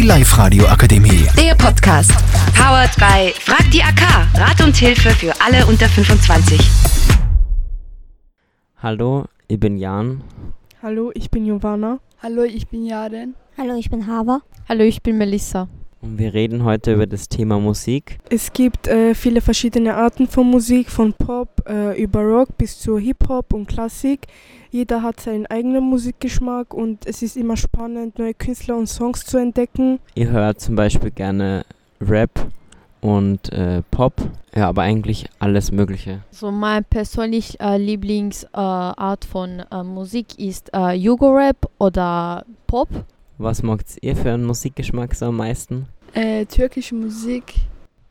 Die Live-Radio Akademie. Der Podcast. Powered by Frag die AK. Rat und Hilfe für alle unter 25. Hallo, ich bin Jan. Hallo, ich bin Giovanna. Hallo, ich bin Jaren. Hallo, ich bin Hava. Hallo, ich bin Melissa. Und wir reden heute über das Thema Musik. Es gibt äh, viele verschiedene Arten von Musik, von Pop äh, über Rock bis zu Hip-Hop und Klassik. Jeder hat seinen eigenen Musikgeschmack und es ist immer spannend, neue Künstler und Songs zu entdecken. Ihr hört zum Beispiel gerne Rap und äh, Pop, ja, aber eigentlich alles Mögliche. So mein persönlich äh, Lieblingsart von äh, Musik ist äh, Jugo-Rap oder Pop. Was mag ihr für einen Musikgeschmack so am meisten? Äh, türkische Musik.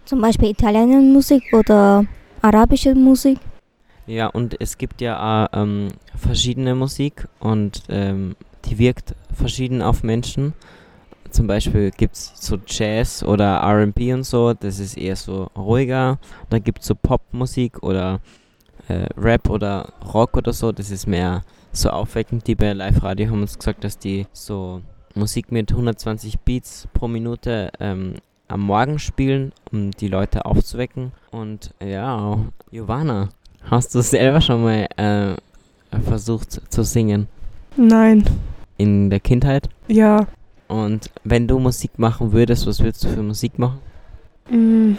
Zum Beispiel italienische Musik oder arabische Musik. Ja, und es gibt ja auch ähm, verschiedene Musik und ähm, die wirkt verschieden auf Menschen. Zum Beispiel gibt es so Jazz oder RB und so, das ist eher so ruhiger. Dann gibt es so Popmusik oder äh, Rap oder Rock oder so, das ist mehr so aufweckend. Die bei Live Radio haben uns gesagt, dass die so Musik mit 120 Beats pro Minute ähm, am Morgen spielen, um die Leute aufzuwecken. Und ja, Giovanna, hast du selber schon mal äh, versucht zu singen? Nein. In der Kindheit? Ja. Und wenn du Musik machen würdest, was würdest du für Musik machen? Hm,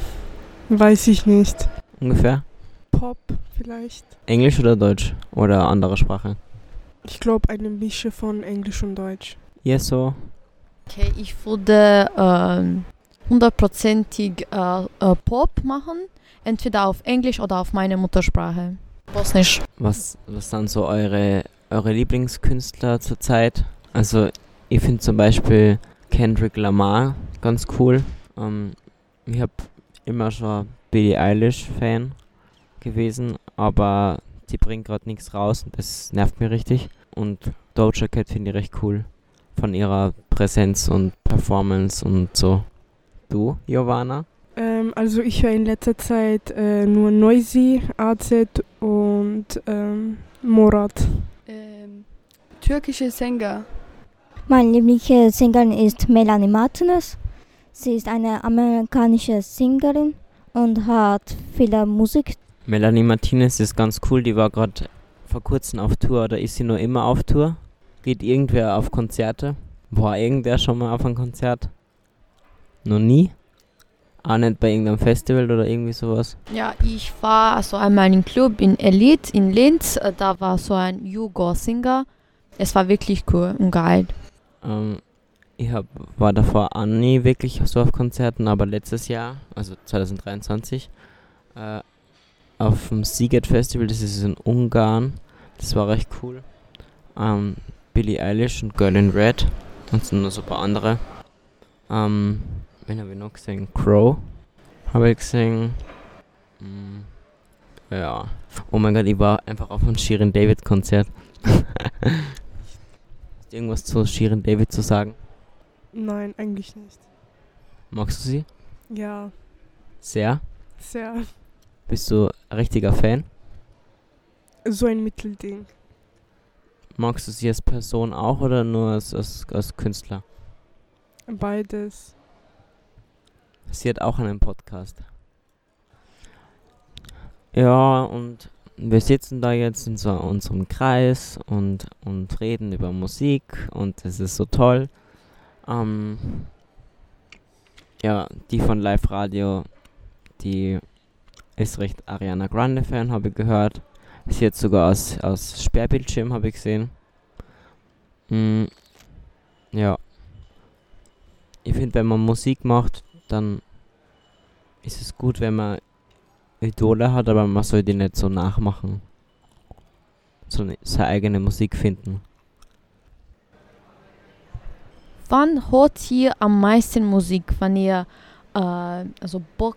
weiß ich nicht. Ungefähr? Pop vielleicht. Englisch oder Deutsch? Oder andere Sprache? Ich glaube eine Mische von Englisch und Deutsch. Ja, so. Okay, ich würde ähm, hundertprozentig äh, äh, Pop machen, entweder auf Englisch oder auf meine Muttersprache. Bosnisch. Was, was sind so eure, eure Lieblingskünstler zurzeit? Also, ich finde zum Beispiel Kendrick Lamar ganz cool. Ähm, ich habe immer schon Billie Eilish-Fan gewesen, aber die bringt gerade nichts raus und das nervt mir richtig. Und Doja Cat finde ich recht cool von ihrer Präsenz und Performance und so. Du, Giovanna? Ähm, also ich höre in letzter Zeit äh, nur Noisy, AZ und ähm, Morat. Ähm, türkische Sänger. Meine Lieblingssängerin ist Melanie Martinez. Sie ist eine amerikanische Sängerin und hat viele Musik. Melanie Martinez ist ganz cool, die war gerade vor kurzem auf Tour oder ist sie nur immer auf Tour? Geht irgendwer auf Konzerte? War irgendwer schon mal auf ein Konzert? Noch nie? Auch nicht bei irgendeinem Festival oder irgendwie sowas? Ja, ich war also einmal im Club in Elite in Linz. Äh, Da war so ein Jugo-Singer. Es war wirklich cool und geil. Ähm, ich hab, war davor auch nie wirklich so auf Konzerten, aber letztes Jahr, also 2023, äh, auf dem Seagate Festival, das ist in Ungarn, das war recht cool. Ähm, Billie Eilish und Girl in Red und so noch so ein paar andere. Ähm, wen habe ich noch gesehen? Crow habe ich gesehen. Mm, ja. Oh mein Gott, ich war einfach auf einem Shirin David Konzert. Ist irgendwas zu Shirin David zu sagen? Nein, eigentlich nicht. Magst du sie? Ja, Sehr? sehr. Bist du ein richtiger Fan? So ein Mittelding. Magst du sie als Person auch oder nur als, als, als Künstler? Beides. Sie hat auch einen Podcast. Ja, und wir sitzen da jetzt in so unserem Kreis und, und reden über Musik und es ist so toll. Ähm, ja, die von Live Radio, die ist recht Ariana Grande Fan, habe ich gehört. Ist jetzt sogar aus, aus Sperrbildschirm, habe ich gesehen. Mm, ja. Ich finde, wenn man Musik macht, dann ist es gut, wenn man Idole hat, aber man soll die nicht so nachmachen. So ne, seine eigene Musik finden. Wann hört ihr am meisten Musik, wenn ihr äh, also Bock,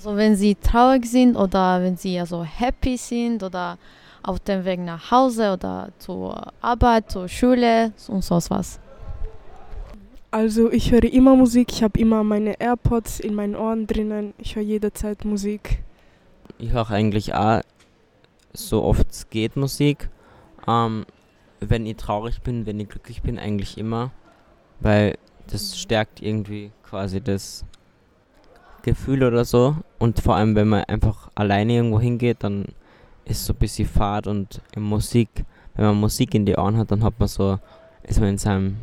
also wenn sie traurig sind oder wenn sie also happy sind oder auf dem Weg nach Hause oder zur Arbeit, zur Schule und so was? Also ich höre immer Musik, ich habe immer meine AirPods in meinen Ohren drinnen. Ich höre jederzeit Musik. Ich höre eigentlich auch so oft es geht Musik. Ähm, wenn ich traurig bin, wenn ich glücklich bin, eigentlich immer. Weil das stärkt irgendwie quasi das Gefühl oder so. Und vor allem, wenn man einfach alleine irgendwo hingeht, dann ist so ein bisschen Fahrt und Musik, wenn man Musik in die Ohren hat, dann hat man so, ist man in seinem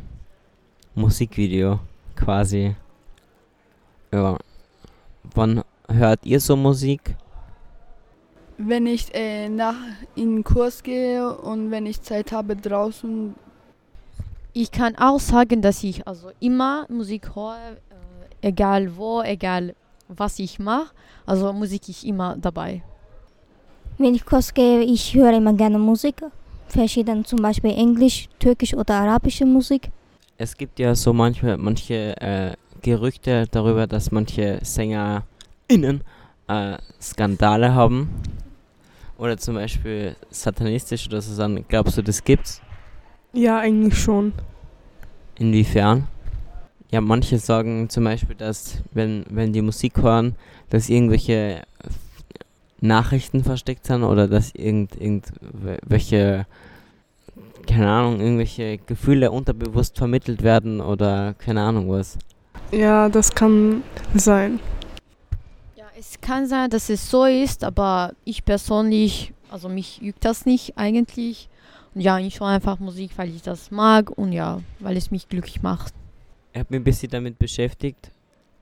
Musikvideo quasi. Ja. Wann hört ihr so Musik? Wenn ich äh, nach in den Kurs gehe und wenn ich Zeit habe draußen, Ich kann auch sagen, dass ich also immer Musik höre, äh, egal wo, egal was ich mache. Also Musik ist immer dabei. Wenn ich Kurs gehe, ich höre immer gerne Musik. Verschiedene, zum Beispiel Englisch, Türkisch oder arabische Musik. Es gibt ja so manche, manche äh, Gerüchte darüber, dass manche SängerInnen äh, Skandale haben. Oder zum Beispiel satanistisch oder so. Glaubst du, das gibt's? Ja, eigentlich schon. Inwiefern? Ja, manche sagen zum Beispiel, dass wenn, wenn die Musik hören, dass irgendwelche Nachrichten versteckt sind oder dass irgend, irgendwelche, keine Ahnung, irgendwelche Gefühle unterbewusst vermittelt werden oder keine Ahnung was. Ja, das kann sein. Ja, es kann sein, dass es so ist, aber ich persönlich, also mich juckt das nicht eigentlich. Und ja, ich höre einfach Musik, weil ich das mag und ja, weil es mich glücklich macht. Ich habe mich ein bisschen damit beschäftigt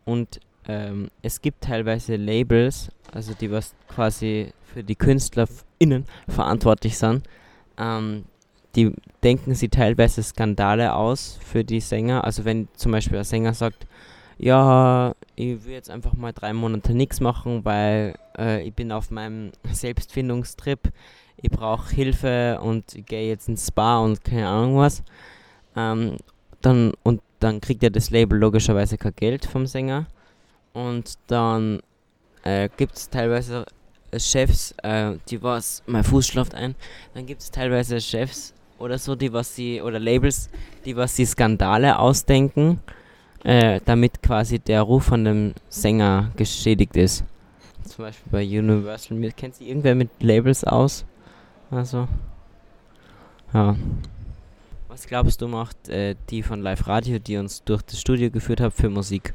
und ähm, es gibt teilweise Labels, also die was quasi für die KünstlerInnen verantwortlich sind. Ähm, die denken sie teilweise Skandale aus für die Sänger. Also wenn zum Beispiel ein Sänger sagt, ja, ich will jetzt einfach mal drei Monate nichts machen, weil äh, ich bin auf meinem Selbstfindungstrip, ich brauche Hilfe und ich gehe jetzt ins Spa und keine Ahnung was. Ähm, dann, und dann kriegt ja das Label logischerweise kein Geld vom Sänger. Und dann äh, gibt es teilweise Chefs, äh, die was, mein Fuß schlaft ein, dann gibt es teilweise Chefs oder so, die was sie, oder Labels, die was sie Skandale ausdenken, äh, damit quasi der Ruf von dem Sänger geschädigt ist. Zum Beispiel bei Universal, kennt sich irgendwer mit Labels aus? Also, ja. Was glaubst du macht äh, die von Live Radio, die uns durch das Studio geführt hat, für Musik?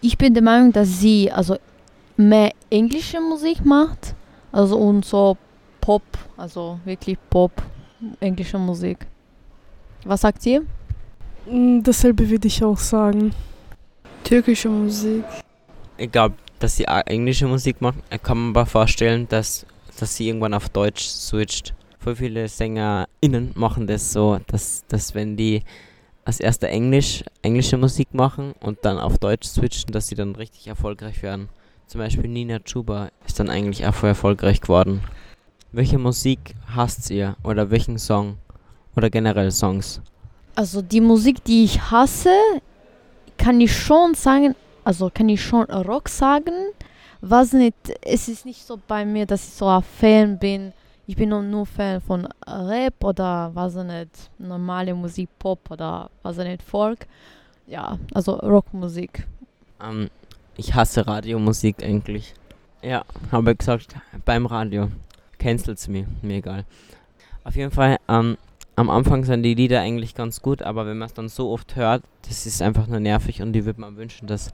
Ich bin der Meinung, dass sie also mehr englische Musik macht, also und so Pop, also wirklich Pop, englische Musik. Was sagt ihr? Mm, Dasselbe würde ich auch sagen. türkische Musik, Ich glaube, dass sie englische Musik macht. Ich kann mir aber vorstellen, dass, dass sie irgendwann auf Deutsch switcht. Voll viele SängerInnen machen das so, dass, dass wenn die als erster Englisch, englische Musik machen und dann auf Deutsch switchen, dass sie dann richtig erfolgreich werden. Zum Beispiel Nina Chuba ist dann eigentlich auch voll erfolgreich geworden. Welche Musik hasst ihr? Oder welchen Song? Oder generell Songs? Also die Musik, die ich hasse, kann ich schon sagen, also kann ich schon Rock sagen. Was nicht, es ist nicht so bei mir, dass ich so ein Fan bin. Ich bin nur- Fan von Rap oder was nicht, normale Musik, Pop oder was nicht, Folk. Ja, also Rockmusik. Ähm, ich hasse Radiomusik eigentlich. Ja, habe ich gesagt, beim Radio. Cancelt's mir, mir egal. Auf jeden Fall, ähm, am Anfang sind die Lieder eigentlich ganz gut, aber wenn man es dann so oft hört, das ist einfach nur nervig und ich würde mir wünschen, dass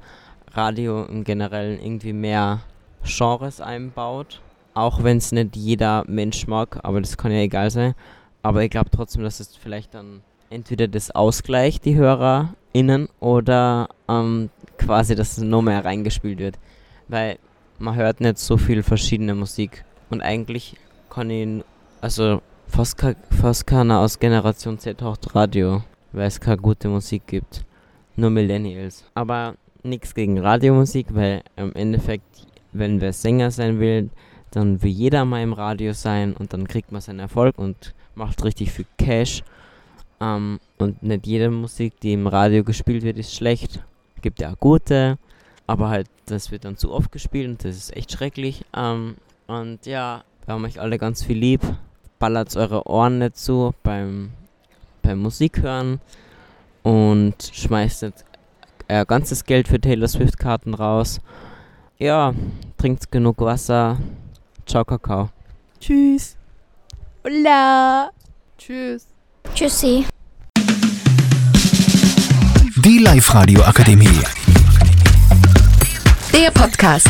Radio im Generellen irgendwie mehr Genres einbaut. Auch wenn es nicht jeder Mensch mag, aber das kann ja egal sein. Aber ich glaube trotzdem, dass es vielleicht dann entweder das ausgleicht, die HörerInnen, oder ähm, quasi, dass es noch mehr reingespielt wird. Weil man hört nicht so viel verschiedene Musik. Und eigentlich kann ich, also fast, ke- fast keiner aus Generation Z hört Radio, weil es keine gute Musik gibt. Nur Millennials. Aber nichts gegen Radiomusik, weil im Endeffekt, wenn wer Sänger sein will, dann will jeder mal im Radio sein und dann kriegt man seinen Erfolg und macht richtig viel Cash. Ähm, und nicht jede Musik, die im Radio gespielt wird, ist schlecht. Gibt ja auch gute, aber halt, das wird dann zu oft gespielt und das ist echt schrecklich. Ähm, und ja, wir haben euch alle ganz viel lieb. Ballert eure Ohren nicht zu beim, beim Musik hören und schmeißt nicht äh, ganzes Geld für Taylor Swift Karten raus. Ja, trinkt genug Wasser. Ciao, Kakao. Tschüss. Hola! tschüss. Tschüssi. Die Live-Radio Akademie. Der Podcast.